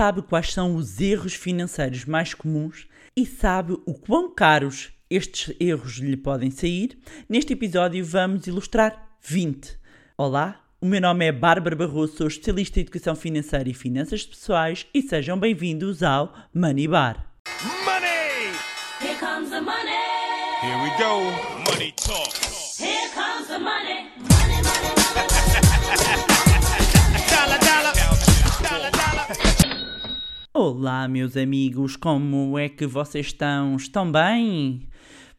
sabe quais são os erros financeiros mais comuns e sabe o quão caros estes erros lhe podem sair? Neste episódio vamos ilustrar 20. Olá, o meu nome é Bárbara Barroso, sou especialista em educação financeira e finanças pessoais e sejam bem-vindos ao Money Bar. Money! Here comes the money. Here we go. Money talk. Here comes the money. Olá, meus amigos, como é que vocês estão? Estão bem?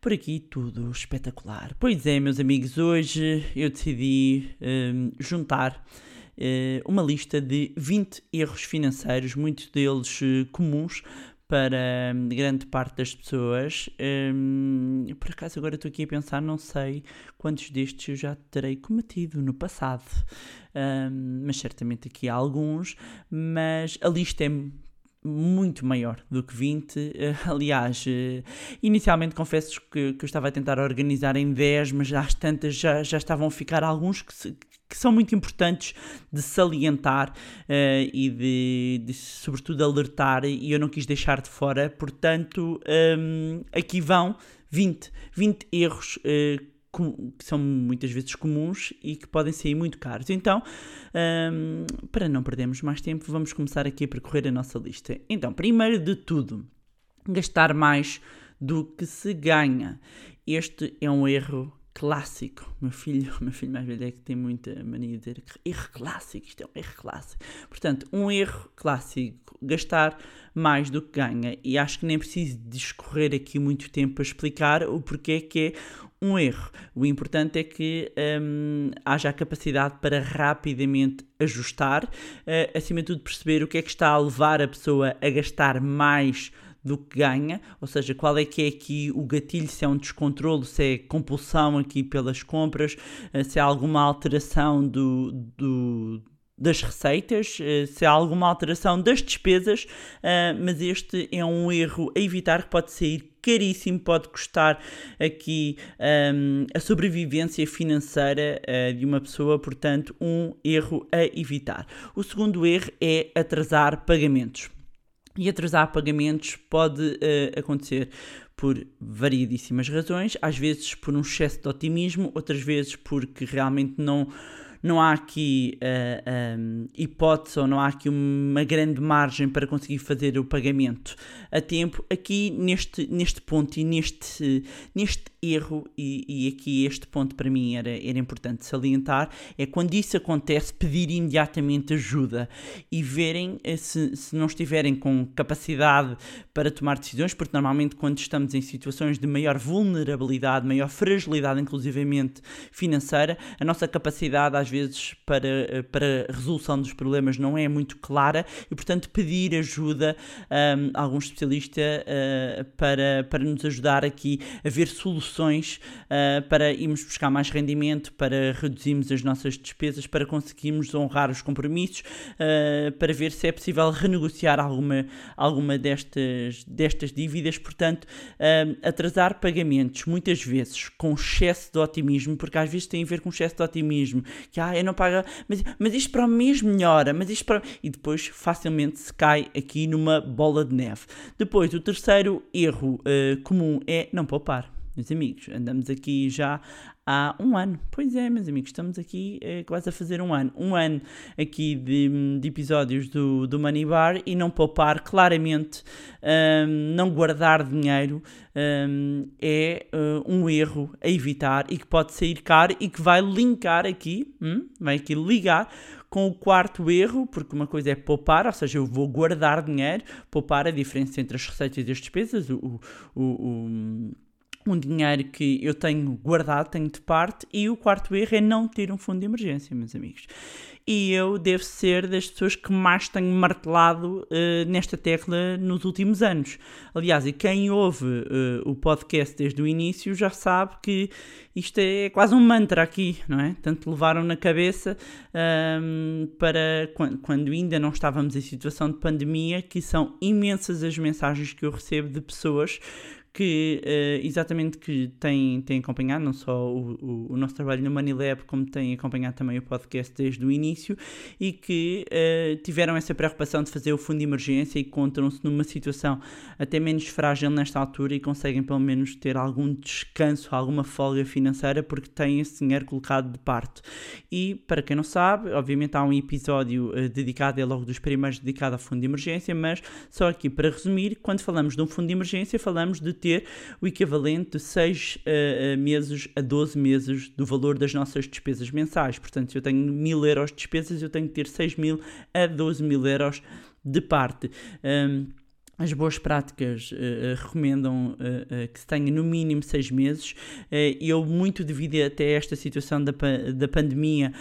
Por aqui tudo espetacular. Pois é, meus amigos, hoje eu decidi hum, juntar eh, uma lista de 20 erros financeiros, muitos deles eh, comuns para hum, grande parte das pessoas. Hum, por acaso, agora estou aqui a pensar, não sei quantos destes eu já terei cometido no passado, Hum, mas certamente aqui há alguns. Mas a lista é muito maior do que 20. Eh, aliás, eh, inicialmente confesso que, que eu estava a tentar organizar em 10, mas às tantas já, já estavam a ficar alguns que, se- que são muito importantes de salientar eh, e de, de, sobretudo, alertar, e eu não quis deixar de fora. Portanto, hum, aqui vão 20, 20 erros. com- que são muitas vezes comuns e que podem sair muito caros. Então, hum, para não perdermos mais tempo, vamos começar aqui a percorrer a nossa lista. Então, primeiro de tudo, gastar mais do que se ganha. Este é um erro clássico. Meu filho, meu filho mais velho é que tem muita mania de dizer erro clássico, isto é um erro clássico. Portanto, um erro clássico, gastar mais do que ganha. E acho que nem preciso discorrer aqui muito tempo para explicar o porquê que é um erro. O importante é que hum, haja a capacidade para rapidamente ajustar, eh, acima de tudo perceber o que é que está a levar a pessoa a gastar mais do que ganha, ou seja, qual é que é aqui o gatilho, se é um descontrolo, se é compulsão aqui pelas compras, eh, se há alguma alteração do, do- das receitas, eh, se há alguma alteração das despesas, eh, mas este é um erro a evitar que pode sair caríssimo, pode custar aqui hum, a sobrevivência financeira eh, de uma pessoa, portanto, um erro a evitar. O segundo erro é atrasar pagamentos. E atrasar pagamentos pode eh, acontecer por variedíssimas razões, às vezes por um excesso de otimismo, outras vezes porque realmente não, não há aqui eh, hum, hipótese ou não há aqui uma grande margem para conseguir fazer o pagamento a tempo. Aqui neste, neste ponto e neste, neste erro, e, e aqui este ponto para mim era, era importante salientar, é quando isso acontece, pedir imediatamente ajuda e verem eh, se, se não estiverem com capacidade para tomar decisões, porque normalmente quando estamos em situações de maior vulnerabilidade, maior fragilidade, inclusivamente financeira, a nossa capacidade às vezes para, para resolução dos problemas não é muito clara e, portanto, pedir ajuda hum, a algum especialista eh, para, para nos ajudar aqui a ver soluções eh, para irmos buscar mais rendimento, para reduzirmos as nossas despesas, para conseguirmos honrar os compromissos, eh, para ver se é possível renegociar alguma, alguma destas, destas dívidas. Portanto, atrasar pagamentos, muitas vezes com excesso de otimismo, porque às vezes tem a ver com excesso de otimismo, que ah, eu não pago, mas, mas isto para o mês melhora, mas isto para. E depois facilmente se cai aqui numa bola de neve. Depois, o terceiro erro eh, comum é não poupar. Meus amigos, andamos aqui já há um ano. Pois é, meus amigos, estamos aqui eh, quase a fazer um ano. Um ano aqui de, de episódios do, do Money Bar e não poupar claramente, hum, não guardar dinheiro hum, é uh, um erro a evitar e que pode sair caro e que vai linkar aqui, hum, vai aqui ligar com o quarto erro, porque uma coisa é poupar, ou seja, eu vou guardar dinheiro, poupar a diferença entre as receitas e as despesas, o, o- o- um dinheiro que eu tenho guardado, tenho de parte, e o quarto erro é não ter um fundo de emergência, meus amigos. E eu devo ser das pessoas que mais tenho martelado eh, nesta tecla nos últimos anos. Aliás, e quem ouve eh, o podcast desde o início já sabe que isto é quase um mantra aqui, não é? Tanto levaram na cabeça ahm, para quando, quando ainda não estávamos em situação de pandemia, que são imensas as mensagens que eu recebo de pessoas que uh, exatamente que têm, têm acompanhado não só o, o, o, nosso trabalho no Money Lab, como têm acompanhado também o podcast desde o início e que uh, tiveram essa preocupação de fazer o fundo de emergência e encontram-se numa situação até menos frágil nesta altura e conseguem pelo menos ter algum descanso, alguma folga financeira porque têm esse dinheiro colocado de parte. E para quem não sabe, obviamente há um episódio uh, dedicado, é logo dos primeiros dedicado ao fundo de emergência, mas só aqui para resumir, quando falamos de um fundo de emergência, falamos de ter o equivalente de 6 uh, meses a 12 meses do valor das nossas despesas mensais. Portanto, se eu tenho 1000 euros de despesas, eu tenho que ter 6 mil a 12 mil euros de parte. Um, as boas práticas uh, uh, recomendam uh, que se tenha no mínimo seis meses. eu, muito devido até esta situação da, da pandemia,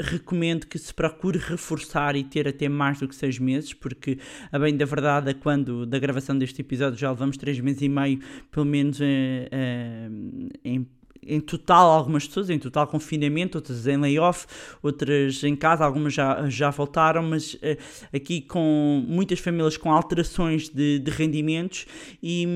recomendo que se procure reforçar e ter até mais do que seis meses, porque, a bem da verdade, quando da gravação deste episódio já levamos três meses e meio, pelo menos em em total algumas pessoas, em total confinamento, outras em layoff, outras em casa, algumas já, já voltaram, mas uh, aqui com muitas famílias com alterações de, de rendimentos e,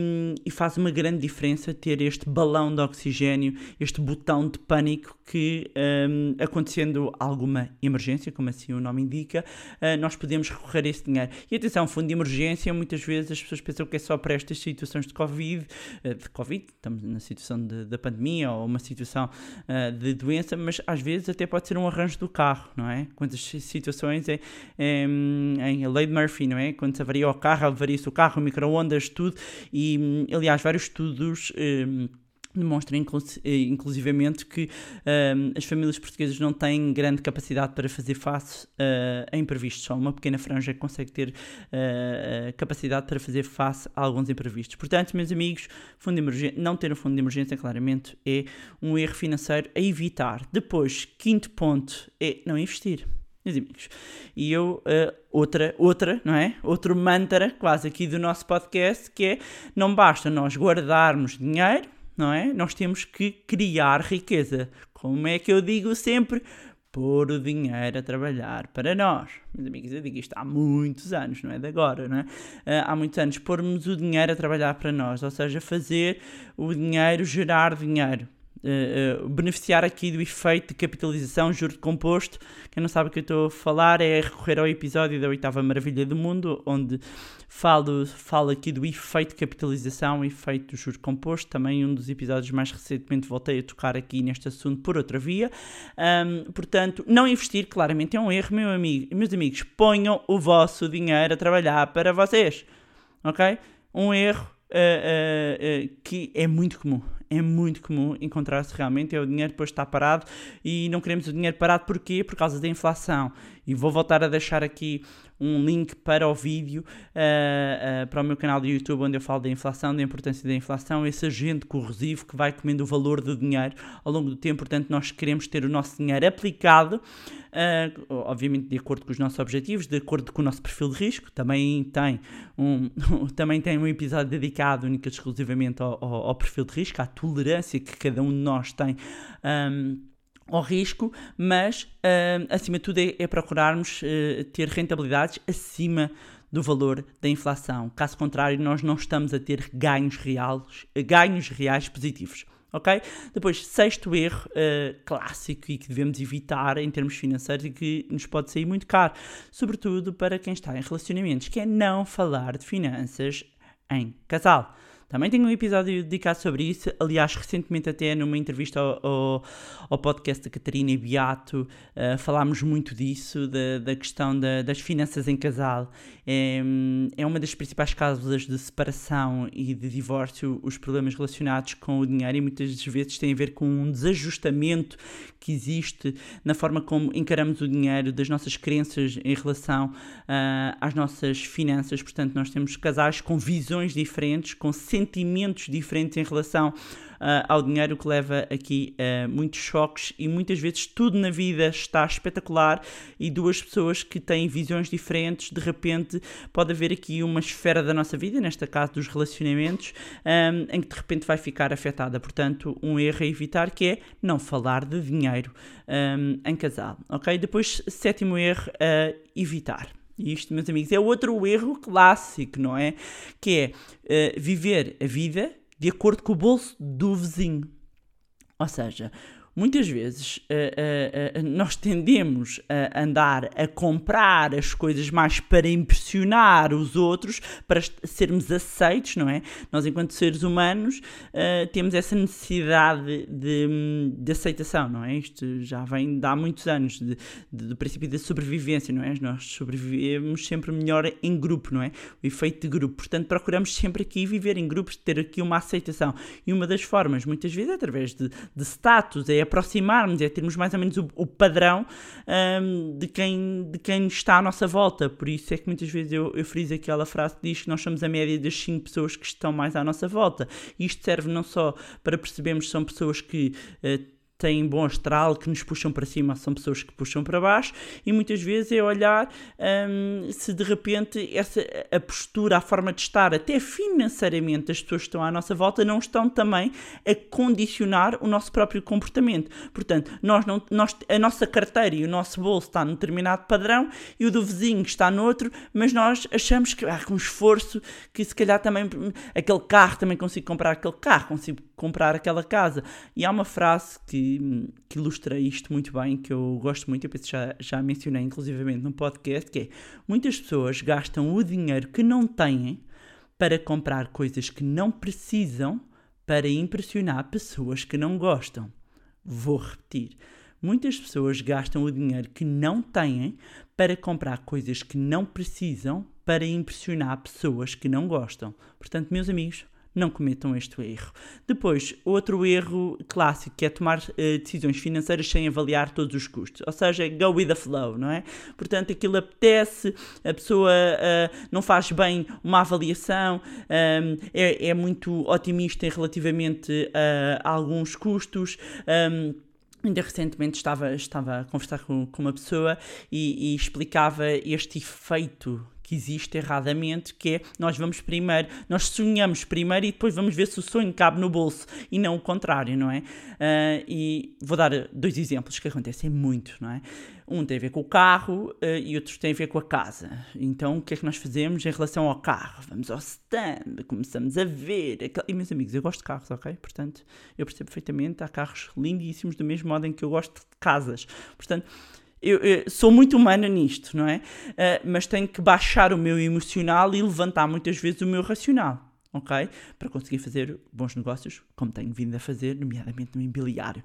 e, faz uma grande diferença ter este balão de oxigênio, este botão de pânico que um, acontecendo alguma emergência, como assim o nome indica, uh, nós podemos recorrer a esse dinheiro. E atenção, fundo de emergência, muitas vezes as pessoas pensam que é só para estas situações de Covid, uh, de Covid, estamos na situação da pandemia ou uma situação uh, de doença, mas às vezes até pode ser um arranjo do carro, não é? Quantas situações é, é, em a lei de Murphy, não é? Quando se avaria o carro, avaria-se o carro, micro-ondas, tudo, e aliás, vários estudos. Um, demonstra eh, inclusivamente que uh, as famílias portuguesas não têm grande capacidade para fazer face uh, a imprevistos. Só uma pequena franja consegue ter uh, capacidade para fazer face a alguns imprevistos. Portanto, meus amigos, fundo de emergência, não ter um fundo de emergência claramente é um erro financeiro a evitar. Depois, quinto ponto é não investir. Meus amigos, e eu, outra, outra, não é? Outro mantra quase aqui do nosso podcast que é não basta nós guardarmos dinheiro, não é? Nós temos que criar riqueza. Como é que eu digo sempre? Pôr o dinheiro a trabalhar para nós. Meus amigos, eu digo isto há muitos anos, não é de agora, não é? Uh, há muitos anos, pormos o dinheiro a trabalhar para nós, ou seja, fazer o dinheiro gerar dinheiro. Uh, uh, beneficiar aqui do efeito de capitalização, juro de composto. Quem não sabe o que eu estou a falar é recorrer ao episódio da oitava maravilha do mundo, onde falo, falo aqui do efeito de capitalização, efeito do juro composto. Também um dos episódios mais recentemente voltei a tocar aqui neste assunto por outra via. Um, portanto, não investir claramente é um erro, meu amigo, meus amigos. Ponham o vosso dinheiro a trabalhar para vocês, ok? Um erro uh, uh, que é muito comum é muito comum encontrar-se realmente, é o dinheiro depois está parado e não queremos o dinheiro parado porquê? Por causa da inflação. E vou voltar a deixar aqui um link para o vídeo, uh, uh, para o meu canal de YouTube, onde eu falo da inflação, da importância da inflação, esse agente corrosivo que vai comendo o valor do dinheiro ao longo do tempo. Portanto, nós queremos ter o nosso dinheiro aplicado, uh, obviamente de acordo com os nossos objetivos, de acordo com o nosso perfil de risco. Também tem um, também tem um episódio dedicado única e exclusivamente ao, ao, ao perfil de risco, à tolerância que cada um de nós tem. Um, ao risco, mas uh, acima de tudo é, é procurarmos uh, ter rentabilidades acima do valor da inflação. Caso contrário, nós não estamos a ter ganhos reais, ganhos reais positivos. Ok? Depois, sexto erro uh, clássico e que devemos evitar em termos financeiros e que nos pode sair muito caro, sobretudo para quem está em relacionamentos, que é não falar de finanças em casal. Também tenho um episódio dedicado sobre isso. Aliás, recentemente, até numa entrevista ao, ao, ao podcast da Catarina Beato, uh, falámos muito disso, da, da questão da, das finanças em casal. É, é uma das principais causas de separação e de divórcio, os problemas relacionados com o dinheiro, e muitas vezes têm a ver com um desajustamento que existe na forma como encaramos o dinheiro, das nossas crenças em relação uh, às nossas finanças. Portanto, nós temos casais com visões diferentes, com sentimentos diferentes em relação uh, ao dinheiro, que leva aqui uh, muitos choques e muitas vezes tudo na vida está espetacular e duas pessoas que têm visões diferentes, de repente pode haver aqui uma esfera da nossa vida, nesta casa dos relacionamentos, um, em que de repente vai ficar afetada. Portanto, um erro a evitar que é não falar de dinheiro um, em casal, ok? Depois, sétimo erro a evitar Isto, meus amigos, é outro erro clássico, não é? Que é eh, viver a vida de acordo com o bolso do vizinho. Ou seja, muitas vezes eh, eh, eh, nós tendemos a andar a comprar as coisas mais para impressionar os outros, para sermos aceitos, não é? Nós, enquanto seres humanos, temos essa necessidade de, de aceitação, não é? Isto já vem de há muitos anos, de- de- do princípio da sobrevivência, não é? Nós sobrevivemos sempre melhor em grupo, não é? O efeito de grupo. Portanto, procuramos sempre aqui viver em grupos, ter aqui uma aceitação. E uma das formas, muitas vezes, é através de, de status, é aproximarmos, é termos mais ou menos o, o padrão hum, de, quem, de quem está à nossa volta. Por isso é que muitas vezes eu, eu friso aquela frase que diz que nós somos a média das 5 pessoas que estão mais à nossa volta. Isto serve não só para percebermos que são pessoas que. eh, têm bom astral, que nos puxam para cima, são pessoas que puxam para baixo, e muitas vezes é olhar hum, se de repente essa, a postura, a forma de estar, até financeiramente, as pessoas que estão à nossa volta não estão também a condicionar o nosso próprio comportamento. Portanto, nós não, nós, a nossa carteira e o nosso bolso está num determinado padrão e o do vizinho está noutro, mas nós achamos que ah, com esforço que se calhar também aquele carro também consigo comprar aquele carro, consigo comprar aquela casa. E há uma frase que, que ilustra isto muito bem, que eu gosto muito, eu penso que já, já mencionei inclusivamente no podcast, que é muitas pessoas gastam o dinheiro que não têm para comprar coisas que não precisam para impressionar pessoas que não gostam. Vou repetir. Muitas pessoas gastam o dinheiro que não têm para comprar coisas que não precisam para impressionar pessoas que não gostam. Portanto, meus amigos, não cometam este erro. Depois, outro erro clássico que é tomar eh, decisões financeiras sem avaliar todos os custos. Ou seja, go with the flow, não é? Portanto, aquilo apetece, a pessoa eh, não faz bem uma avaliação, eh, é, é muito otimista relativamente a, a alguns custos. eh, Ainda recentemente estava, estava a conversar com, com uma pessoa e, e explicava este efeito que existe erradamente, que é nós vamos primeiro, nós sonhamos primeiro e depois vamos ver se o sonho cabe no bolso e não o contrário, não é? Ah, e vou dar dois exemplos que acontecem muito, não é? Um tem a ver com o carro ah, e outro tem a ver com a casa. Então o que é que nós fazemos em relação ao carro? Vamos ao stand, começamos a ver. E meus amigos, eu gosto de carros, ok? Portanto, eu percebo perfeitamente, há carros lindíssimos do mesmo modo em que eu gosto de casas. Portanto, eu, eu sou muito humana nisto, não é? Ah, mas tenho que baixar o meu emocional e levantar muitas vezes o meu racional, ok? Para conseguir fazer bons negócios, como tenho vindo a fazer, nomeadamente no imobiliário.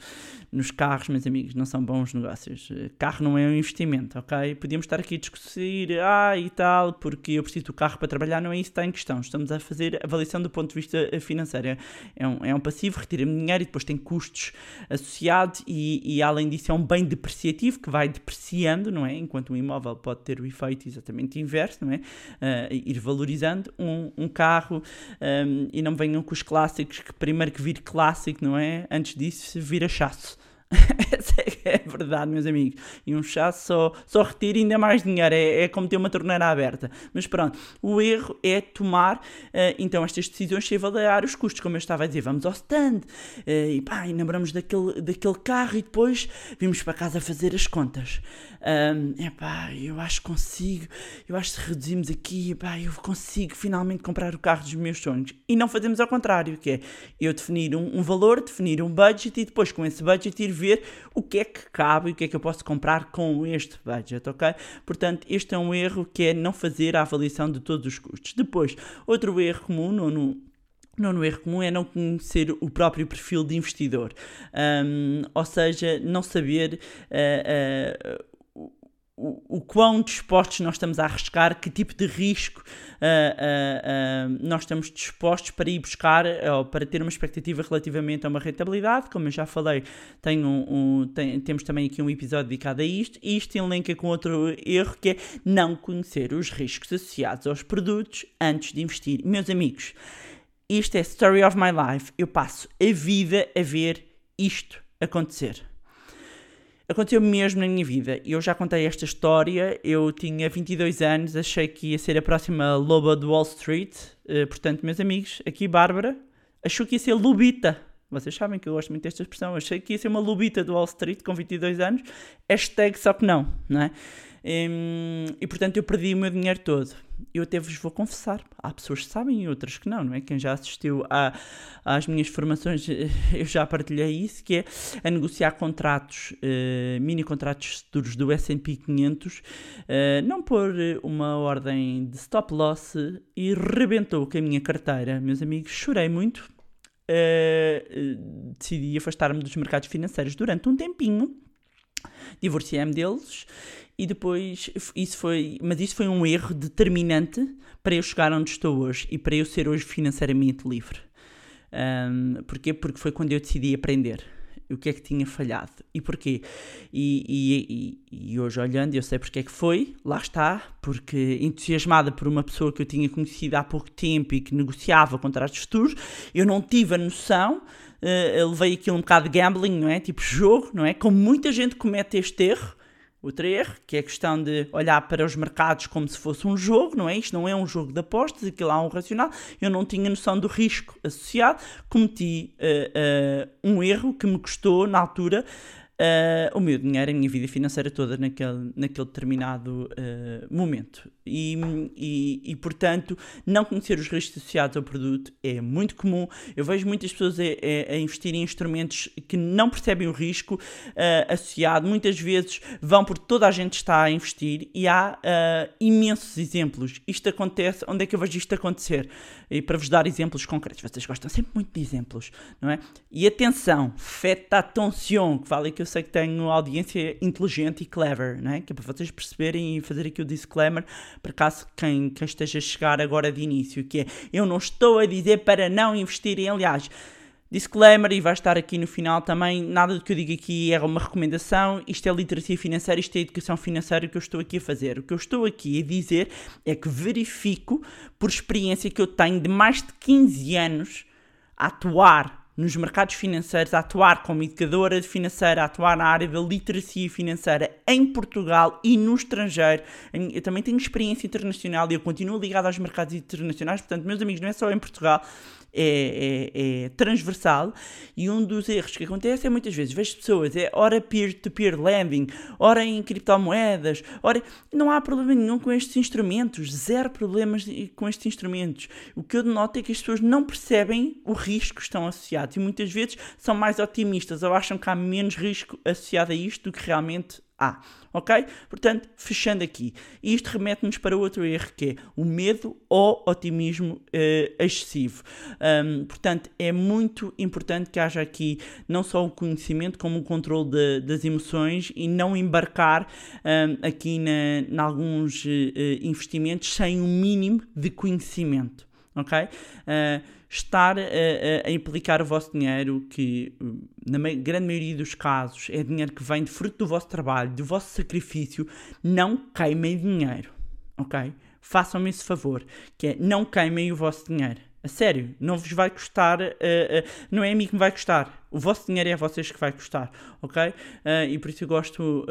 Nos carros, meus amigos, não são bons negócios. Ah, Carro não é um investimento, ok? Podíamos estar aqui a discutir, ah, e tal, porque eu preciso do carro para trabalhar, não é isso que está em questão. Estamos a fazer avaliação do ponto de vista eh, financeiro. É um, é um passivo, retira-me dinheiro e depois tem custos associados e, e, além disso é um bem depreciativo que vai depreciando, não é? Enquanto um imóvel pode ter o efeito exatamente inverso, não é? Ah, ir valorizando um, um carro ahm, e não venham com os clássicos que primeiro que vire clássico, não é? Antes disso vira chasso. É verdade, meus amigos. E um chasso só, só retira ainda mais dinheiro. É, é como ter uma torneira aberta. Mas pronto, o erro é tomar eh, então estas decisões sem avaliar os custos. Como eu estava a dizer, vamos ao stand eh, e pá, e lembramos daquele, daquele carro e depois vimos para casa fazer as contas. Um, epá, eu acho que consigo, eu acho que reduzimos aqui, epá, eu consigo finalmente comprar o carro dos meus sonhos. E não fazemos ao contrário, que é eu definir um, um valor, definir um budget e depois com esse budget ir ver o que é cabe e o que é que eu posso comprar com este budget, ok? Portanto, este é um erro que é não fazer a avaliação de todos os custos. Depois, outro erro comum, nono, Nono erro comum é não conhecer o próprio perfil de investidor, Um, ou seja, não saber uh, uh, o, o quão dispostos nós estamos a arriscar, que tipo de risco uh, uh, uh, nós estamos dispostos para ir buscar ou para ter uma expectativa relativamente a uma rentabilidade. Como eu já falei, tenho um, um, tem, temos também aqui um episódio dedicado a isto. E isto enlenca com outro erro que é não conhecer os riscos associados aos produtos antes de investir. Meus amigos, isto é story of my life. Eu passo a vida a ver isto acontecer. Aconteceu mesmo na minha vida. Eu já contei esta história. Eu tinha 22 anos, achei que ia ser a próxima loba de Wall Street. Uh, portanto, meus amigos, aqui Bárbara achou que ia ser lubita. Vocês sabem que eu gosto muito desta expressão. Achei que ia ser uma lubita do Wall Street com 22 anos. Hashtag só que não, não é? Hum, e portanto eu perdi o meu dinheiro todo. Eu até vos vou confessar, há pessoas que sabem e outras que não, não é? Quem já assistiu a, às minhas formações, eu já partilhei isso, que é a negociar contratos, eh, mini contratos futuros do S&P 500, eh, não por uma ordem de stop loss e rebentou com a minha carteira. Meus amigos, chorei muito, eh, decidi afastar-me dos mercados financeiros durante um tempinho, divorciei-me deles e depois isso foi, mas isso foi um erro determinante para eu chegar onde estou hoje e para eu ser hoje financeiramente livre. Um, porquê? Porque foi quando eu decidi aprender o que é que tinha falhado e porquê. E, e, e, e, hoje, olhando, eu sei porque é que foi, lá está, porque entusiasmada por uma pessoa que eu tinha conhecido há pouco tempo e que negociava contratos futuros, eu não tive a noção. Uh, levei aqui um bocado de gambling, não é? Tipo jogo, não é? Como muita gente comete este erro, Outro erro, que é a questão de olhar para os mercados como se fosse um jogo, não é? Isto não é um jogo de apostas, aquilo há um racional. Eu não tinha noção do risco associado, cometi uh, uh, um erro que me custou, na altura, uh, o meu dinheiro, a minha vida financeira toda naquele, naquele determinado uh, momento. E, e, e, portanto, não conhecer os riscos associados ao produto é muito comum. Eu vejo muitas pessoas a, a, investir em instrumentos que não percebem o risco uh, associado. Muitas vezes vão porque toda a gente está a investir e há imensos exemplos. Isto acontece, onde é que eu vejo isto acontecer? E para vos dar exemplos concretos, vocês gostam sempre muito de exemplos, não é? E atenção, attention, que vale que eu sei que tenho audiência inteligente e clever, né? que é para vocês perceberem e fazer aqui o disclaimer, para caso quem, quem esteja a chegar agora de início, que é, eu não estou a dizer para não investirem, aliás, Disclaimer, e vai estar aqui no final também, nada do que eu digo aqui é uma recomendação, isto é literacia financeira, isto é educação financeira que eu estou aqui a fazer. O que eu estou aqui a dizer é que verifico, por experiência que eu tenho de mais de 15 anos, a atuar nos mercados financeiros, a atuar como educadora financeira, a atuar na área da literacia financeira em Portugal e no estrangeiro. Eu também tenho experiência internacional e eu continuo ligado aos mercados internacionais, portanto, meus amigos, não é só em Portugal, é, é, é, transversal e um dos erros que acontece é muitas vezes vejo pessoas, é ora peer-to-peer lending, ora em criptomoedas, ora não há problema nenhum com estes instrumentos, zero problemas com estes instrumentos. O que eu noto é que as pessoas não percebem o risco que estão associados e muitas vezes são mais otimistas ou acham que há menos risco associado a isto do que realmente há. Ok? Portanto, fechando aqui. Isto remete-nos para outro erro que é o medo ou otimismo uh, excessivo. Um, portanto, é muito importante que haja aqui não só o conhecimento, como o controle de, das emoções e não embarcar um, aqui em alguns uh, investimentos sem o um mínimo de conhecimento. Ok? Uh, estar a, a, a, implicar o vosso dinheiro, que na grande maioria dos casos é dinheiro que vem de fruto do vosso trabalho, do vosso sacrifício, não queimem dinheiro, ok? Façam-me esse favor, que é não queimem o vosso dinheiro. A sério, não vos vai custar, uh, uh, não é a mim que me vai custar, o vosso dinheiro é a vocês que vai custar, ok? Uh, e por isso eu gosto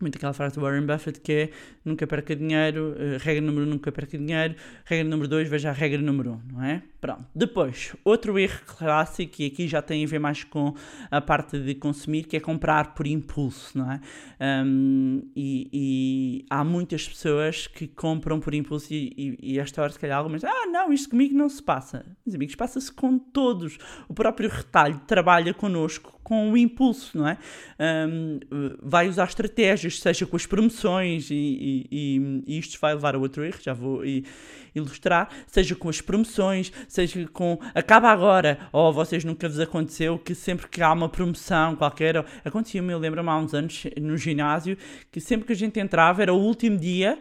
muito aquela frase do Warren Buffett que é nunca perca dinheiro, uh, regra número um, nunca perca dinheiro, regra número dois, veja a regra número um, não é? Pronto. Depois, outro erro clássico, e aqui já tem a ver mais com a parte de consumir, que é comprar por impulso, não é? Um, e, e, há muitas pessoas que compram por impulso e, e, e esta hora se calhar algumas ah não, isto comigo não se passa. Meus amigos, passa-se com todos. O próprio retalho trabalha connosco com o impulso, não é? Um, vai usar estratégias, seja com as promoções, e, e, e, e, isto vai levar a outro erro, já vou ilustrar, seja com as promoções, seja com acaba agora, ou vocês nunca vos aconteceu que sempre que há uma promoção qualquer, acontecia-me, eu lembro-me há uns anos no ginásio, que sempre que a gente entrava era o último dia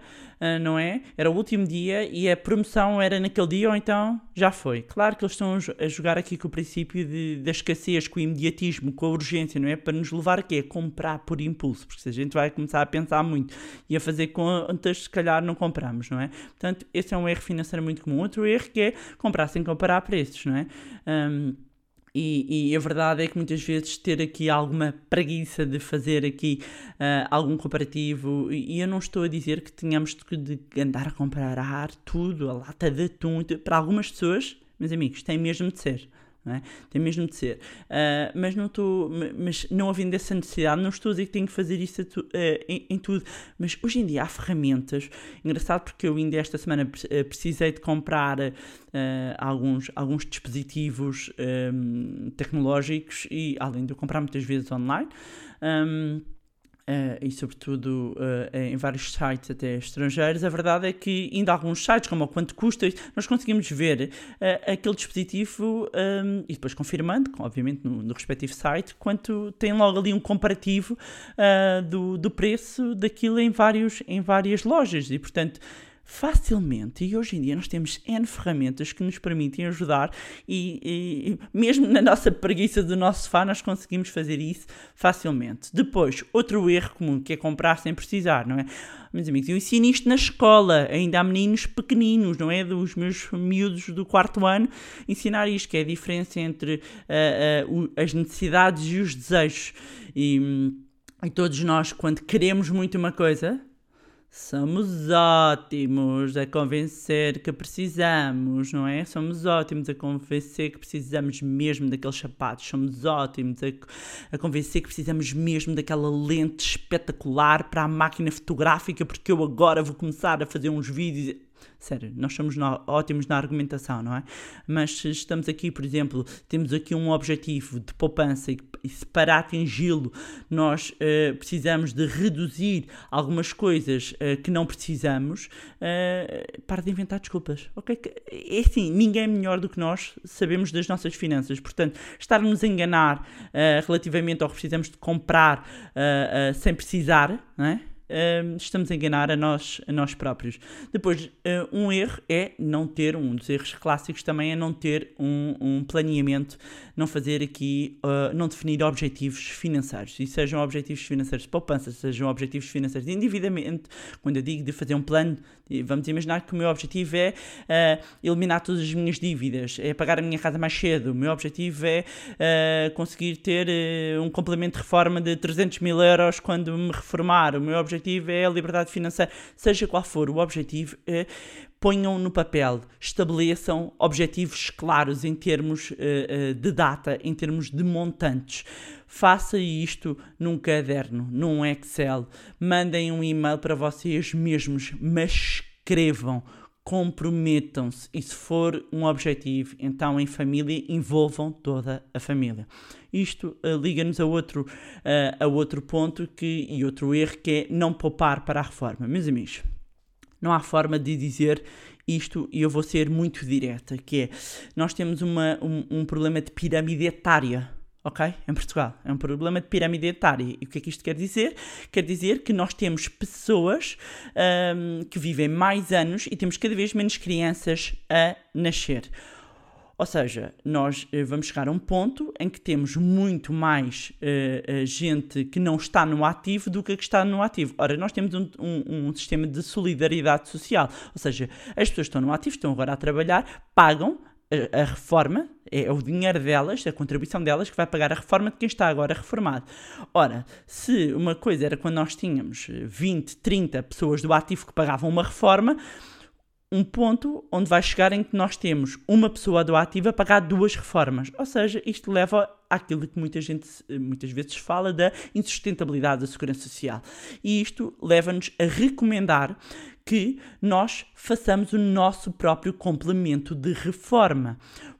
não é? Era o último dia e a promoção era naquele dia ou então já foi. Claro que eles estão a jogar aqui com o princípio de, da escassez, com o imediatismo, com a urgência, não é? Para nos levar a quê? Comprar por impulso, porque se a gente vai começar a pensar muito e a fazer contas, se calhar não compramos, não é? Portanto, esse é um erro financeiro muito comum. Outro erro que é comprar sem comparar preços, não é? Um, e, e, a verdade é que muitas vezes ter aqui alguma preguiça de fazer aqui uh, algum comparativo, e eu não estou a dizer que tenhamos de andar a comparar tudo, a lata de atum, para algumas pessoas, meus amigos, tem mesmo de ser. Não é? Tem mesmo de ser. Ah, mas, não estou, mas não havendo essa necessidade, não estou a dizer que tenho que fazer isso tu- ah, em, em tudo. Mas hoje em dia há ferramentas. Engraçado porque eu ainda esta semana ah, precisei de comprar ah, alguns, alguns dispositivos ah, tecnológicos e além de eu comprar muitas vezes online. ah, Uh, e sobretudo uh, em vários sites até estrangeiros, a verdade é que ainda há alguns sites, como o quanto custa, nós conseguimos ver uh, aquele dispositivo um, e depois confirmando, obviamente no, no respectivo site, quanto tem logo ali um comparativo do, do preço daquilo em, vários, em várias lojas. E portanto facilmente, e hoje em dia nós temos N ferramentas que nos permitem ajudar e, e mesmo na nossa preguiça do nosso sofá nós conseguimos fazer isso facilmente. Depois, outro erro comum que é comprar sem precisar, não é? Meus amigos, eu ensino isto na escola, ainda há meninos pequeninos, não é? Dos meus miúdos do quarto ano, ensinar isto, que é a diferença entre uh, uh, as necessidades e os desejos. E, e todos nós, quando queremos muito uma coisa, Somos ótimos a convencer que precisamos, não é? Somos ótimos a convencer que precisamos mesmo daqueles sapatos. Somos ótimos a, a convencer que precisamos mesmo daquela lente espetacular para a máquina fotográfica, porque eu agora vou começar a fazer uns vídeos. Sério, nós somos ótimos na argumentação, não é? Mas se estamos aqui, por exemplo, temos aqui um objetivo de poupança e, e se para atingi-lo nós uh, precisamos de reduzir algumas coisas uh, que não precisamos, uh, para de inventar desculpas, ok? É assim, ninguém é melhor do que nós sabemos das nossas finanças, portanto, estar-nos a enganar relativamente ao que precisamos de comprar sem precisar, não é? Estamos a enganar a nós, a nós próprios. Depois, uh, um erro é não ter, um dos erros clássicos também é não ter um, um planeamento, não fazer aqui, uh, não definir objetivos financeiros. E sejam objetivos financeiros de poupança, sejam objetivos financeiros de endividamento. Quando eu digo de fazer um plano, vamos imaginar que o meu objetivo é eliminar todas as minhas dívidas, é pagar a minha casa mais cedo. O meu objetivo é conseguir ter um complemento de reforma de 300 mil euros quando me reformar. O meu objetivo é a liberdade financeira, seja qual for o objetivo, é, ponham no papel, estabeleçam objetivos claros em termos uh, de data, em termos de montantes. Faça isto num caderno, num Excel, mandem um e-mail para vocês mesmos, mas escrevam comprometam-se e se for um objetivo, então em família envolvam toda a família. Isto uh, liga-nos a outro, uh, a outro ponto que, e outro erro que é não poupar para a reforma. Meus amigos, não há forma de dizer isto e eu vou ser muito direta, que é, nós temos uma, um, um problema de pirâmide etária ok? Em Portugal. É um problema de pirâmide etária. E o que é que isto quer dizer? Quer dizer que nós temos pessoas um, que vivem mais anos e temos cada vez menos crianças a nascer. Ou seja, nós uh, vamos chegar a um ponto em que temos muito mais uh, gente que não está no ativo do que a que está no ativo. Ora, nós temos um, um, um, sistema de solidariedade social. Ou seja, as pessoas estão no ativo, estão agora a trabalhar, pagam a, a reforma, é o dinheiro delas, a contribuição delas, que vai pagar a reforma de quem está agora reformado. Ora, se uma coisa era quando nós tínhamos 20, 30 pessoas do ativo que pagavam uma reforma, um ponto onde vai chegar em que nós temos uma pessoa do ativo a pagar duas reformas. Ou seja, isto leva àquilo que muita gente muitas vezes fala da insustentabilidade da segurança social. E isto leva-nos a recomendar que nós façamos o nosso próprio complemento de reforma.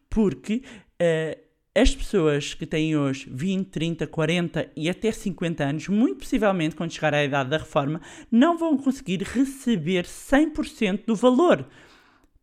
Porque uh, as pessoas que têm hoje 20, 30, 40 e até 50 anos, muito possivelmente quando chegar à idade da reforma, não vão conseguir receber 100% do valor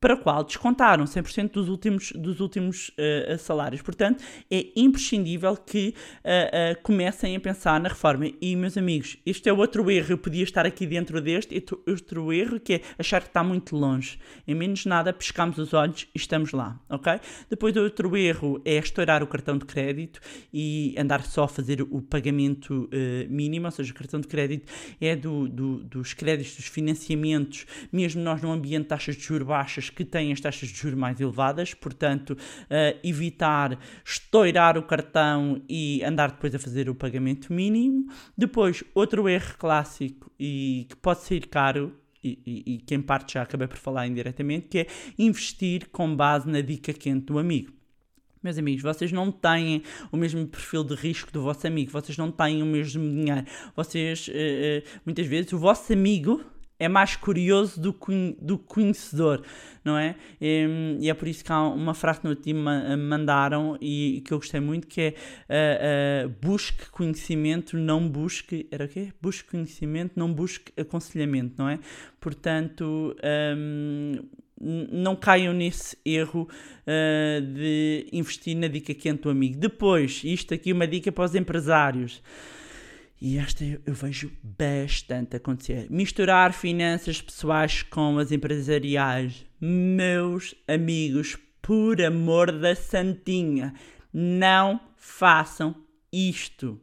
para o qual descontaram 100% dos últimos, dos últimos uh, salários. Portanto, é imprescindível que uh, uh, comecem a pensar na reforma. E, meus amigos, este é outro erro. Eu podia estar aqui dentro deste, outro erro que é achar que está muito longe. Em menos nada, pescamos os olhos e estamos lá, ok? Depois, outro erro é estourar o cartão de crédito e andar só a fazer o pagamento mínimo, ou seja, o cartão de crédito é do, do, dos créditos, dos financiamentos, mesmo nós num ambiente de taxas de juros baixas, que têm as taxas de juros mais elevadas, portanto, uh, evitar estourar o cartão e andar depois a fazer o pagamento mínimo. Depois, outro erro clássico e que pode ser caro. E, e, e que em parte já acabei por falar indiretamente, que é investir com base na dica quente do amigo. Meus amigos, vocês não têm o mesmo perfil de risco do vosso amigo, vocês não têm o mesmo dinheiro. Vocês, eh, eh, muitas vezes, o vosso amigo é mais curioso do que do conhecedor, não é? E, e é por isso que há uma frase que no outro dia me mandaram e, que eu gostei muito, que é uh, uh, busque conhecimento, não busque, era o quê? Busque conhecimento, não busque aconselhamento, não é? Portanto, um, não caiam nesse erro uh, de investir na dica quente do amigo. Depois, isto aqui é uma dica para os empresários. E esta eu vejo bastante acontecer. Misturar finanças pessoais com as empresariais. Meus amigos, por amor da santinha, não façam isto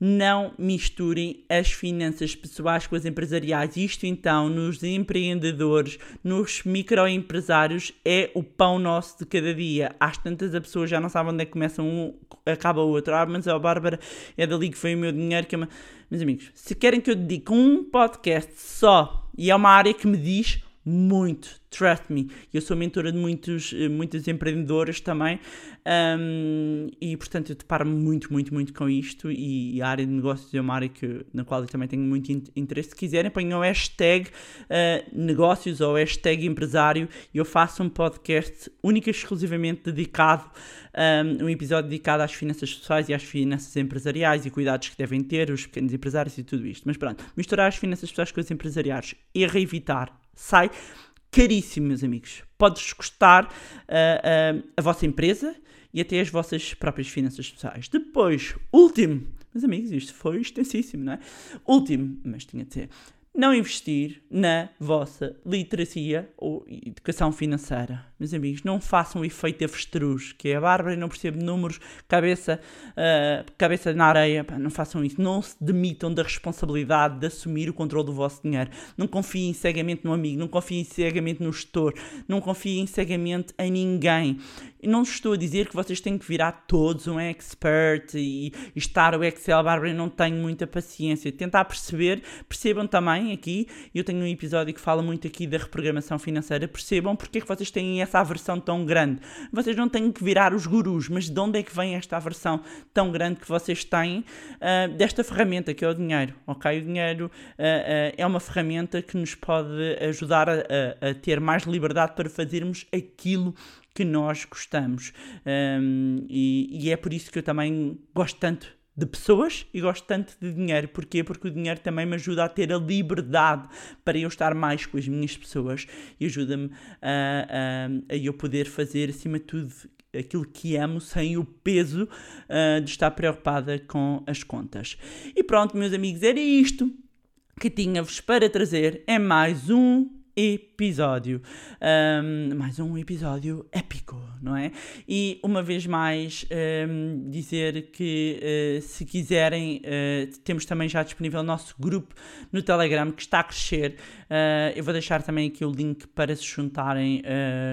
não misturem as finanças pessoais com as empresariais. Isto então, nos empreendedores, nos microempresários, é o pão nosso de cada dia. Às tantas a pessoa já não sabe onde é que começa um, acaba o outro. Ah, mas a Bárbara é dali que foi o meu dinheiro. Que é. Meus amigos, se querem que eu dedique um podcast só, e é uma área que me diz muito, trust me. Eu sou mentora de muitos, eh, muitas empreendedoras também um, e, portanto, eu deparo-me muito, muito, muito com isto e, a área de negócios é uma área que, na qual eu também tenho muito interesse. Se quiserem, ponham o hashtag uh, negócios ou hashtag empresário e eu faço um podcast único e exclusivamente dedicado, um, um episódio dedicado às finanças pessoais e às finanças empresariais e cuidados que devem ter os pequenos empresários e tudo isto. Mas pronto, misturar as finanças pessoais com as empresariais e evitar sai caríssimo, meus amigos. Podes custar uh, uh, a vossa empresa e até as vossas próprias finanças pessoais. Depois, último, meus amigos, isto foi extensíssimo, não é? Último, mas tinha de ser não investir na vossa literacia ou educação financeira. Meus amigos, não façam o efeito avestruz, que é a Bárbara não percebe números, cabeça, uh, cabeça na areia. Pá, não façam isso. Não se demitam da responsabilidade de assumir o controle do vosso dinheiro. Não confiem cegamente no amigo, não confiem cegamente no gestor, não confiem cegamente em ninguém. Não estou a dizer que vocês têm que virar todos um expert e, e estar o Excel, Bárbara, eu não tenho muita paciência. Tentar perceber, percebam também aqui, eu tenho um episódio que fala muito aqui da reprogramação financeira, percebam porque é que vocês têm essa aversão tão grande. Vocês não têm que virar os gurus, mas de onde é que vem esta aversão tão grande que vocês têm uh, desta ferramenta que é o dinheiro, ok? O dinheiro uh, uh, é uma ferramenta que nos pode ajudar a, a, a ter mais liberdade para fazermos aquilo que nós gostamos. Um, e, e, é por isso que eu também gosto tanto de pessoas e gosto tanto de dinheiro. Porquê? Porque o dinheiro também me ajuda a ter a liberdade para eu estar mais com as minhas pessoas e ajuda-me a, a, a eu poder fazer, acima de tudo, aquilo que amo sem o peso uh, de estar preocupada com as contas. E pronto, meus amigos, era isto que tinha-vos para trazer. É mais um episódio. Um, mais um episódio épico, não é? E uma vez mais um, dizer que uh, se quiserem, uh, temos também já disponível o nosso grupo no Telegram que está a crescer. Uh, eu vou deixar também aqui o link para se juntarem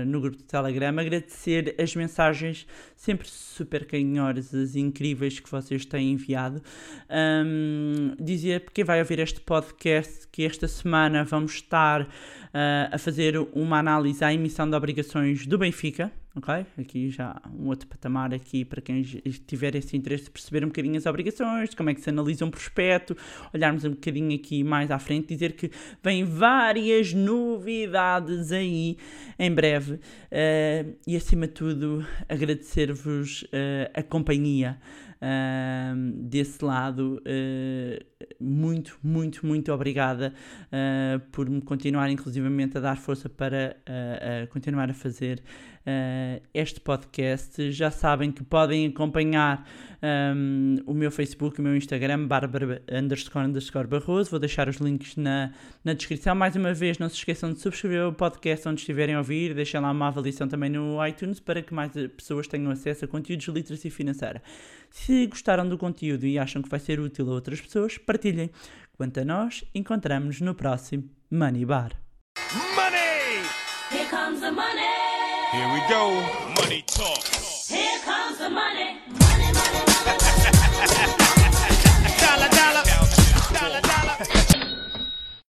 no grupo do Telegram. Agradecer as mensagens sempre super carinhosas e incríveis que vocês têm enviado. Um, dizer porque vai ouvir este podcast que esta semana vamos estar uh, a fazer uma análise à emissão de obrigações do Benfica, ok? Aqui já um outro patamar aqui para quem tiver esse interesse de perceber um bocadinho as obrigações, como é que se analisa um prospecto, olharmos um bocadinho aqui mais à frente, dizer que vem várias novidades aí em breve uh, e acima de tudo agradecer-vos uh, a companhia uh, desse lado. Muito, muito, muito obrigada por me continuar, inclusivamente, a dar força para continuar a fazer este podcast. Já sabem que podem acompanhar um, o meu Facebook, o meu Instagram, Bárbara underscore underscore Barroso. Vou deixar os links na, na descrição. Mais uma vez, não se esqueçam de subscrever o podcast onde estiverem a ouvir. Deixem lá uma avaliação também no iTunes para que mais pessoas tenham acesso a conteúdos de literacia financeira. Se gostaram do conteúdo e acham que vai ser útil a outras pessoas, partilhem. Quanto a nós, encontramos-nos no próximo Money Bar. Money! Here comes the money. Here we go. Money talk. Here comes the money.